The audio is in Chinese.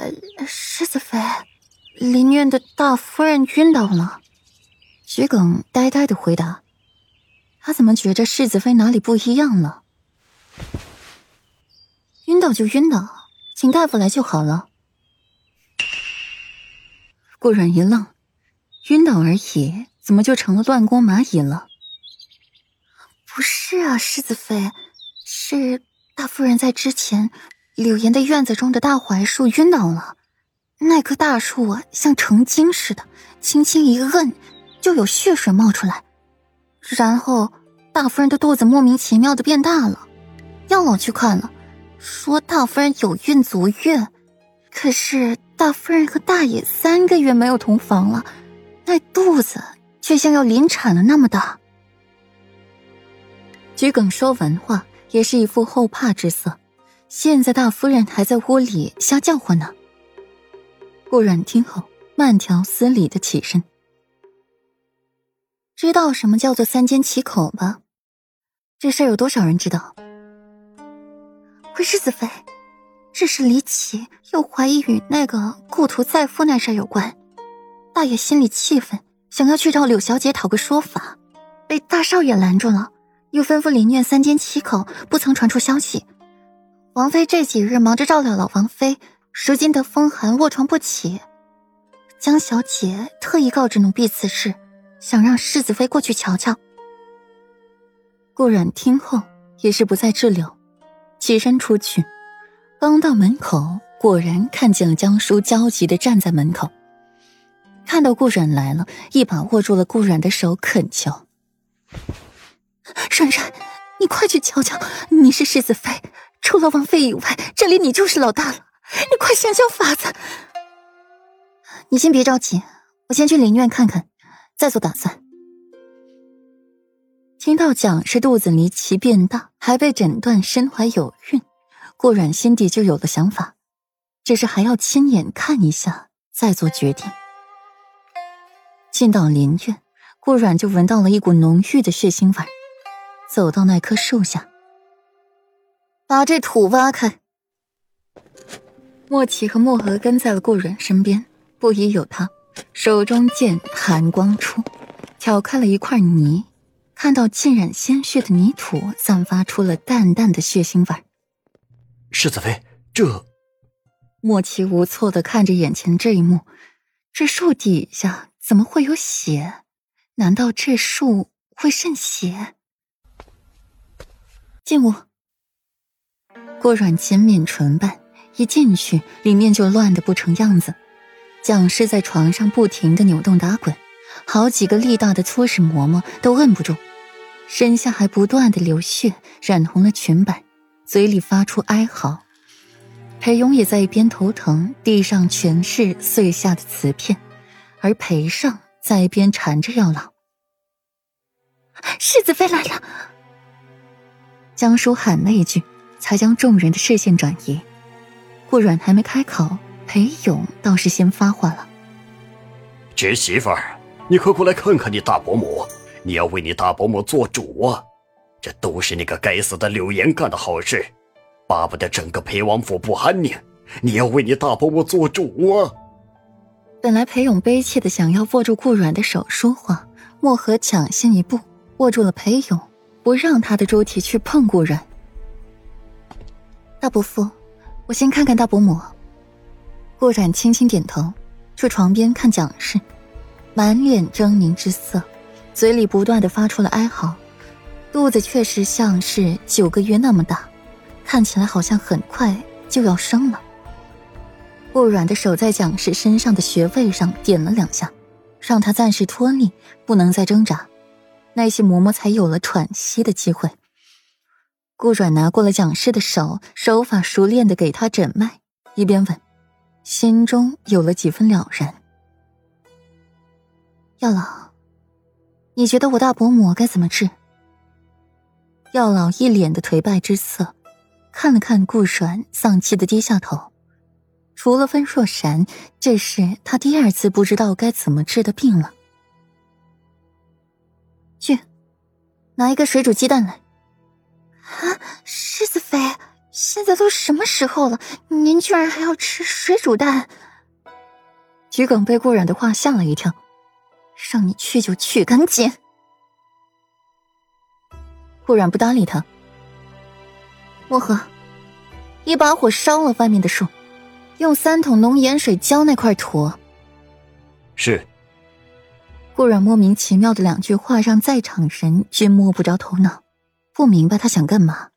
呃，世子妃，林院的大夫人晕倒了。桔梗呆呆的回答：“他怎么觉着世子妃哪里不一样了？晕倒就晕倒，请大夫来就好了。”顾软一愣：“晕倒而已，怎么就成了乱锅蚂蚁了？”“不是啊，世子妃，是大夫人在之前。”柳岩的院子中的大槐树晕倒了，那棵大树啊，像成精似的，轻轻一摁，就有血水冒出来。然后大夫人的肚子莫名其妙的变大了，药老去看了，说大夫人有孕足月，可是大夫人和大爷三个月没有同房了，那肚子却像要临产了那么大。桔梗说完话，也是一副后怕之色。现在大夫人还在屋里瞎叫唤呢。顾阮听后，慢条斯理的起身。知道什么叫做三缄其口吧？这事儿有多少人知道？回世子妃，这事离奇，又怀疑与那个故土再夫那事有关。大爷心里气愤，想要去找柳小姐讨个说法，被大少爷拦住了，又吩咐林苑三缄其口，不曾传出消息。王妃这几日忙着照料老王妃，如今得风寒卧床不起。江小姐特意告知奴婢此事，想让世子妃过去瞧瞧。顾阮听后也是不再滞留，起身出去。刚到门口，果然看见了江叔焦急的站在门口。看到顾阮来了，一把握住了顾阮的手，恳求：“冉冉，你快去瞧瞧，你是世子妃。”除了王妃以外，这里你就是老大了。你快想想法子。你先别着急，我先去林院看看，再做打算。听到蒋氏肚子离奇变大，还被诊断身怀有孕，顾阮心底就有了想法，只是还要亲眼看一下再做决定。进到林院，顾阮就闻到了一股浓郁的血腥味走到那棵树下。把这土挖开。莫奇和莫河跟在了顾阮身边，不疑有他，手中剑寒光出，挑开了一块泥，看到浸染鲜血的泥土，散发出了淡淡的血腥味。世子妃，这……莫奇无措的看着眼前这一幕，这树底下怎么会有血？难道这树会渗血？进屋。顾阮勤抿唇瓣，一进去，里面就乱得不成样子。蒋氏在床上不停的扭动打滚，好几个力大的粗使嬷嬷都摁不住，身下还不断的流血，染红了裙摆，嘴里发出哀嚎。裴勇也在一边头疼，地上全是碎下的瓷片，而裴尚在一边缠着药老。世子妃来了，江叔喊了一句。才将众人的视线转移。顾阮还没开口，裴勇倒是先发话了：“侄媳妇儿，你快过来看看你大伯母，你要为你大伯母做主啊！这都是那个该死的柳岩干的好事，巴不得整个裴王府不安宁。你要为你大伯母做主啊！”本来裴勇悲切的想要握住顾阮的手说话，莫河抢先一步握住了裴勇，不让他的猪蹄去碰顾阮。大伯父，我先看看大伯母。顾冉轻轻点头，去床边看蒋氏，满脸狰狞之色，嘴里不断的发出了哀嚎，肚子确实像是九个月那么大，看起来好像很快就要生了。顾软的手在蒋氏身上的穴位上点了两下，让他暂时脱力，不能再挣扎，那些嬷嬷才有了喘息的机会。顾阮拿过了蒋氏的手，手法熟练的给他诊脉，一边问，心中有了几分了然。药老，你觉得我大伯母该怎么治？药老一脸的颓败之色，看了看顾阮，丧气的低下头。除了温若闪，这是他第二次不知道该怎么治的病了。去，拿一个水煮鸡蛋来。啊，世子妃，现在都什么时候了，您居然还要吃水煮蛋？桔梗被顾染的话吓了一跳，让你去就去，赶紧！顾染不搭理他。漠河，一把火烧了外面的树，用三桶浓盐水浇那块土。是。顾染莫名其妙的两句话，让在场人均摸不着头脑，不明白他想干嘛。